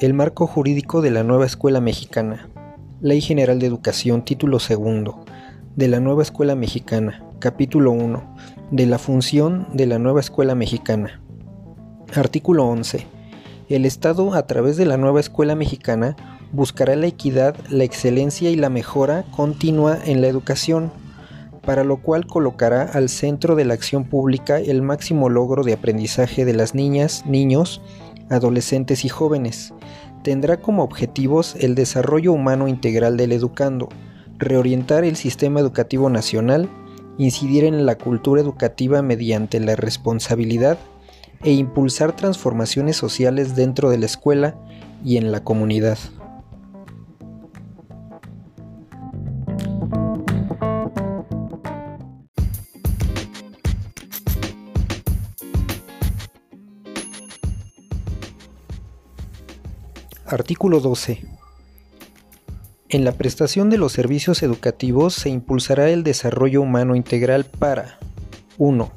El marco jurídico de la nueva escuela mexicana. Ley General de Educación, título segundo. De la nueva escuela mexicana. Capítulo 1. De la función de la nueva escuela mexicana. Artículo 11. El Estado, a través de la nueva escuela mexicana, buscará la equidad, la excelencia y la mejora continua en la educación, para lo cual colocará al centro de la acción pública el máximo logro de aprendizaje de las niñas, niños, adolescentes y jóvenes. Tendrá como objetivos el desarrollo humano integral del educando, reorientar el sistema educativo nacional, incidir en la cultura educativa mediante la responsabilidad e impulsar transformaciones sociales dentro de la escuela y en la comunidad. Artículo 12. En la prestación de los servicios educativos se impulsará el desarrollo humano integral para 1.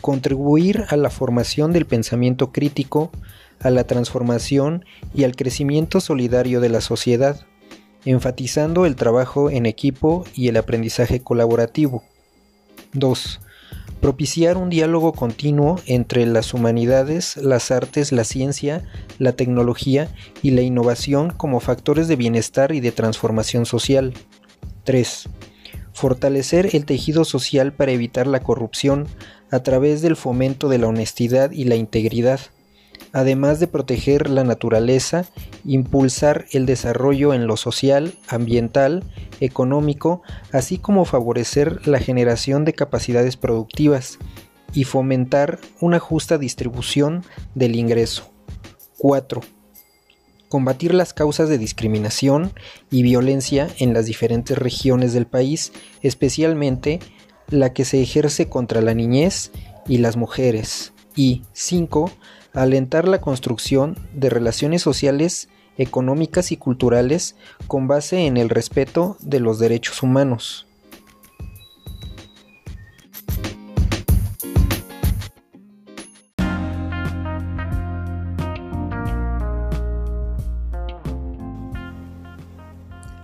Contribuir a la formación del pensamiento crítico, a la transformación y al crecimiento solidario de la sociedad, enfatizando el trabajo en equipo y el aprendizaje colaborativo. 2 propiciar un diálogo continuo entre las humanidades, las artes, la ciencia, la tecnología y la innovación como factores de bienestar y de transformación social. 3. Fortalecer el tejido social para evitar la corrupción a través del fomento de la honestidad y la integridad además de proteger la naturaleza, impulsar el desarrollo en lo social, ambiental, económico, así como favorecer la generación de capacidades productivas y fomentar una justa distribución del ingreso. 4. Combatir las causas de discriminación y violencia en las diferentes regiones del país, especialmente la que se ejerce contra la niñez y las mujeres. Y 5 alentar la construcción de relaciones sociales, económicas y culturales con base en el respeto de los derechos humanos.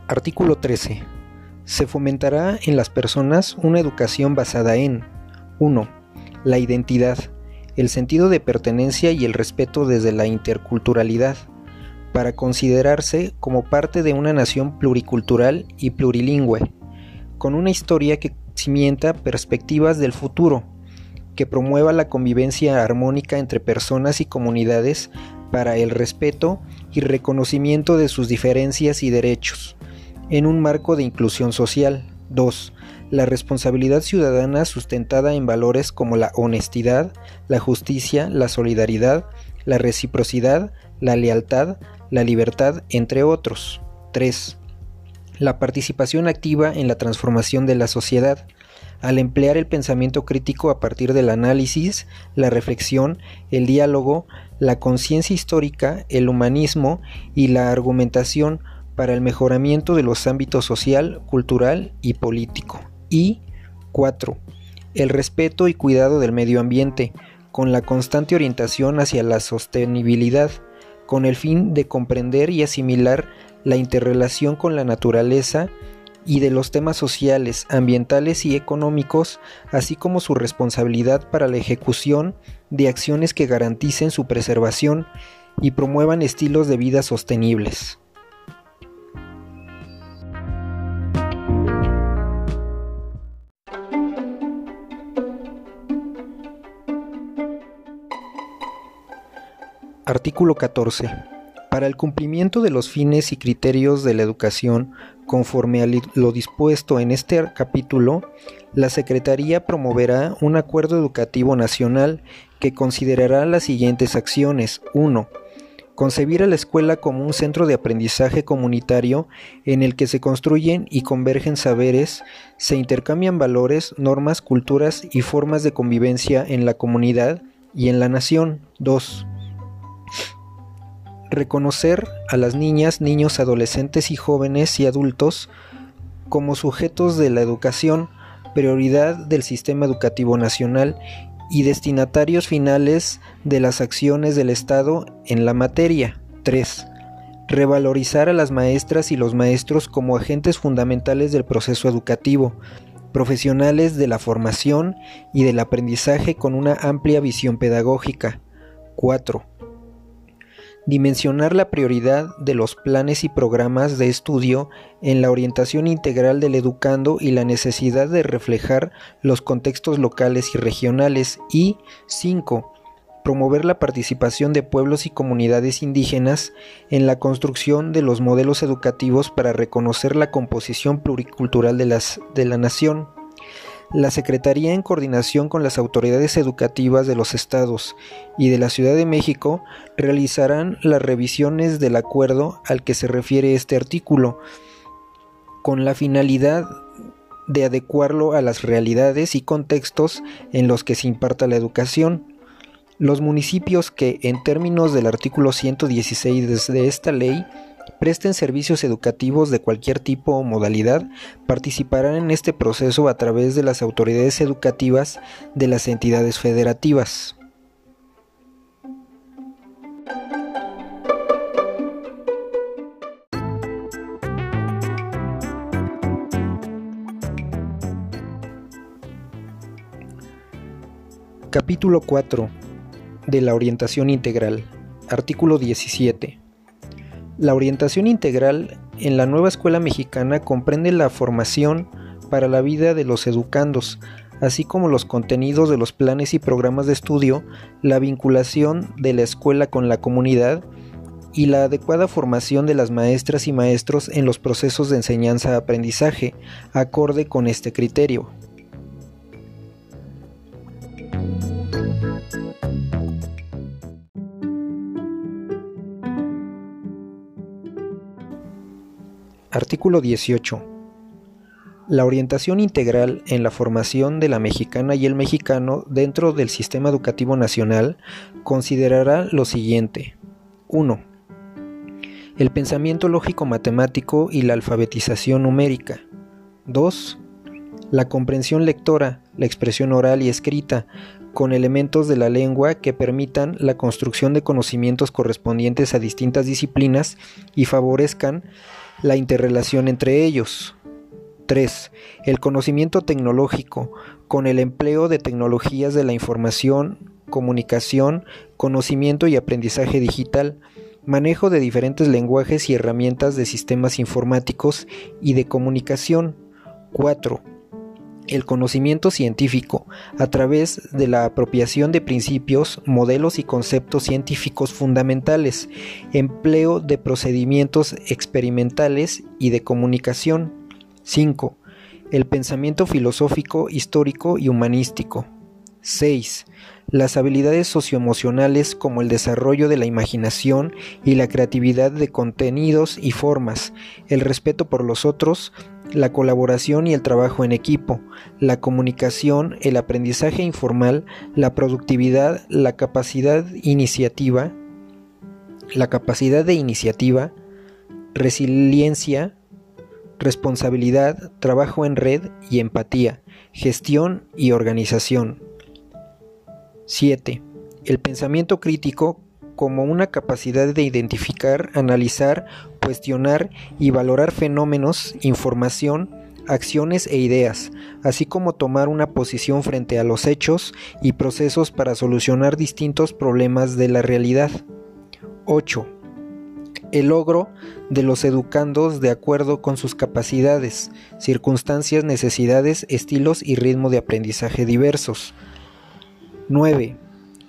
Artículo 13. Se fomentará en las personas una educación basada en 1. La identidad, el sentido de pertenencia y el respeto desde la interculturalidad, para considerarse como parte de una nación pluricultural y plurilingüe, con una historia que cimienta perspectivas del futuro, que promueva la convivencia armónica entre personas y comunidades para el respeto y reconocimiento de sus diferencias y derechos, en un marco de inclusión social. 2 la responsabilidad ciudadana sustentada en valores como la honestidad, la justicia, la solidaridad, la reciprocidad, la lealtad, la libertad, entre otros. 3. La participación activa en la transformación de la sociedad, al emplear el pensamiento crítico a partir del análisis, la reflexión, el diálogo, la conciencia histórica, el humanismo y la argumentación para el mejoramiento de los ámbitos social, cultural y político. Y 4. El respeto y cuidado del medio ambiente, con la constante orientación hacia la sostenibilidad, con el fin de comprender y asimilar la interrelación con la naturaleza y de los temas sociales, ambientales y económicos, así como su responsabilidad para la ejecución de acciones que garanticen su preservación y promuevan estilos de vida sostenibles. Artículo 14. Para el cumplimiento de los fines y criterios de la educación, conforme a lo dispuesto en este capítulo, la Secretaría promoverá un acuerdo educativo nacional que considerará las siguientes acciones. 1. Concebir a la escuela como un centro de aprendizaje comunitario en el que se construyen y convergen saberes, se intercambian valores, normas, culturas y formas de convivencia en la comunidad y en la nación. 2 reconocer a las niñas, niños, adolescentes y jóvenes y adultos como sujetos de la educación, prioridad del sistema educativo nacional y destinatarios finales de las acciones del Estado en la materia. 3. Revalorizar a las maestras y los maestros como agentes fundamentales del proceso educativo, profesionales de la formación y del aprendizaje con una amplia visión pedagógica. 4. Dimensionar la prioridad de los planes y programas de estudio en la orientación integral del educando y la necesidad de reflejar los contextos locales y regionales. Y 5 promover la participación de pueblos y comunidades indígenas en la construcción de los modelos educativos para reconocer la composición pluricultural de, de la nación. La Secretaría, en coordinación con las autoridades educativas de los estados y de la Ciudad de México, realizarán las revisiones del acuerdo al que se refiere este artículo, con la finalidad de adecuarlo a las realidades y contextos en los que se imparta la educación. Los municipios que, en términos del artículo 116 de esta ley, presten servicios educativos de cualquier tipo o modalidad participarán en este proceso a través de las autoridades educativas de las entidades federativas. Capítulo 4 de la orientación integral. Artículo 17. La orientación integral en la nueva escuela mexicana comprende la formación para la vida de los educandos, así como los contenidos de los planes y programas de estudio, la vinculación de la escuela con la comunidad y la adecuada formación de las maestras y maestros en los procesos de enseñanza-aprendizaje, acorde con este criterio. Artículo 18. La orientación integral en la formación de la mexicana y el mexicano dentro del sistema educativo nacional considerará lo siguiente. 1. El pensamiento lógico-matemático y la alfabetización numérica. 2. La comprensión lectora, la expresión oral y escrita, con elementos de la lengua que permitan la construcción de conocimientos correspondientes a distintas disciplinas y favorezcan la interrelación entre ellos. 3. El conocimiento tecnológico, con el empleo de tecnologías de la información, comunicación, conocimiento y aprendizaje digital, manejo de diferentes lenguajes y herramientas de sistemas informáticos y de comunicación. 4 el conocimiento científico a través de la apropiación de principios, modelos y conceptos científicos fundamentales, empleo de procedimientos experimentales y de comunicación. 5. El pensamiento filosófico, histórico y humanístico. 6. Las habilidades socioemocionales como el desarrollo de la imaginación y la creatividad de contenidos y formas, el respeto por los otros, la colaboración y el trabajo en equipo, la comunicación, el aprendizaje informal, la productividad, la capacidad iniciativa, la capacidad de iniciativa, resiliencia, responsabilidad, trabajo en red y empatía, gestión y organización. 7. El pensamiento crítico como una capacidad de identificar, analizar, cuestionar y valorar fenómenos, información, acciones e ideas, así como tomar una posición frente a los hechos y procesos para solucionar distintos problemas de la realidad. 8. El logro de los educandos de acuerdo con sus capacidades, circunstancias, necesidades, estilos y ritmo de aprendizaje diversos. 9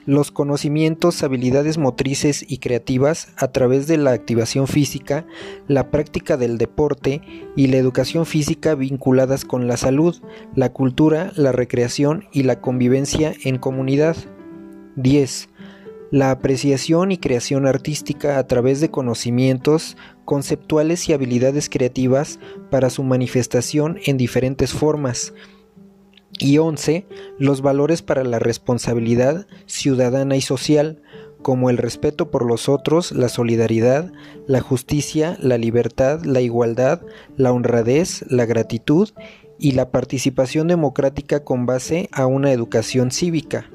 los conocimientos, habilidades motrices y creativas a través de la activación física, la práctica del deporte y la educación física vinculadas con la salud, la cultura, la recreación y la convivencia en comunidad. 10. La apreciación y creación artística a través de conocimientos conceptuales y habilidades creativas para su manifestación en diferentes formas, y 11. Los valores para la responsabilidad ciudadana y social, como el respeto por los otros, la solidaridad, la justicia, la libertad, la igualdad, la honradez, la gratitud y la participación democrática con base a una educación cívica.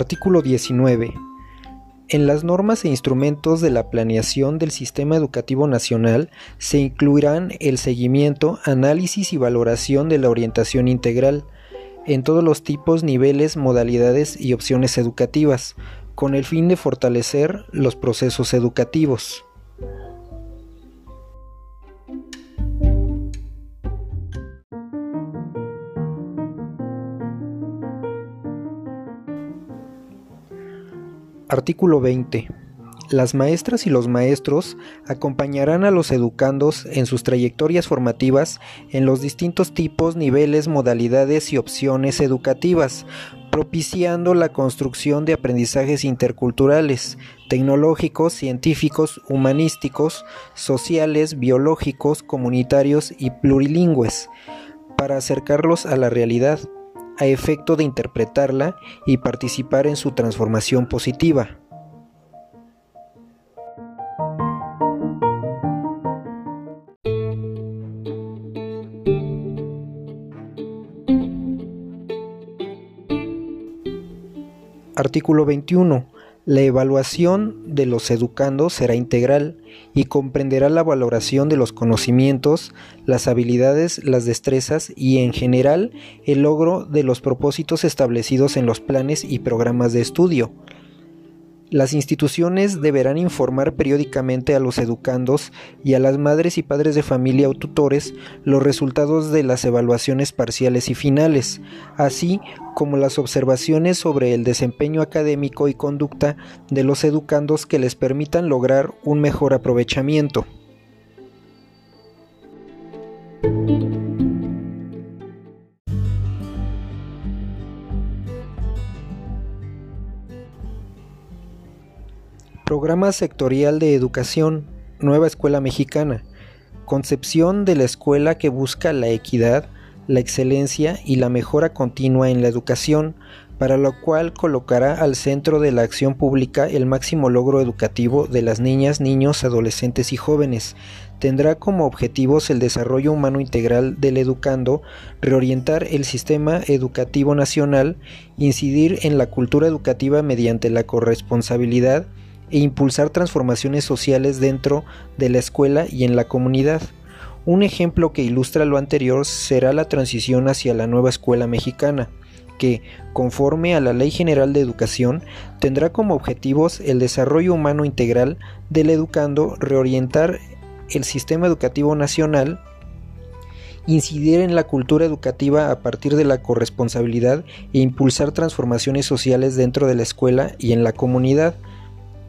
Artículo 19. En las normas e instrumentos de la planeación del Sistema Educativo Nacional se incluirán el seguimiento, análisis y valoración de la orientación integral en todos los tipos, niveles, modalidades y opciones educativas, con el fin de fortalecer los procesos educativos. Artículo 20. Las maestras y los maestros acompañarán a los educandos en sus trayectorias formativas en los distintos tipos, niveles, modalidades y opciones educativas, propiciando la construcción de aprendizajes interculturales, tecnológicos, científicos, humanísticos, sociales, biológicos, comunitarios y plurilingües, para acercarlos a la realidad a efecto de interpretarla y participar en su transformación positiva. Artículo 21. La evaluación de los educandos será integral y comprenderá la valoración de los conocimientos, las habilidades, las destrezas y en general el logro de los propósitos establecidos en los planes y programas de estudio. Las instituciones deberán informar periódicamente a los educandos y a las madres y padres de familia o tutores los resultados de las evaluaciones parciales y finales, así como las observaciones sobre el desempeño académico y conducta de los educandos que les permitan lograr un mejor aprovechamiento. Sectorial de Educación, Nueva Escuela Mexicana. Concepción de la escuela que busca la equidad, la excelencia y la mejora continua en la educación, para lo cual colocará al centro de la acción pública el máximo logro educativo de las niñas, niños, adolescentes y jóvenes. Tendrá como objetivos el desarrollo humano integral del educando, reorientar el sistema educativo nacional, incidir en la cultura educativa mediante la corresponsabilidad, e impulsar transformaciones sociales dentro de la escuela y en la comunidad. Un ejemplo que ilustra lo anterior será la transición hacia la nueva escuela mexicana, que, conforme a la Ley General de Educación, tendrá como objetivos el desarrollo humano integral del educando, reorientar el sistema educativo nacional, incidir en la cultura educativa a partir de la corresponsabilidad e impulsar transformaciones sociales dentro de la escuela y en la comunidad,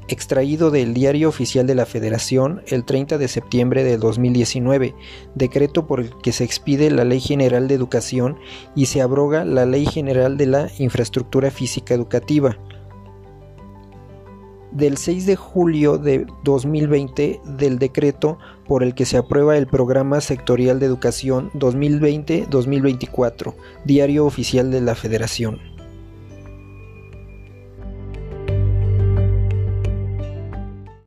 extraído del Diario Oficial de la Federación el 30 de septiembre de 2019, decreto por el que se expide la Ley General de Educación y se abroga la Ley General de la Infraestructura Física Educativa. Del 6 de julio de 2020 del decreto por el que se aprueba el Programa Sectorial de Educación 2020-2024, Diario Oficial de la Federación.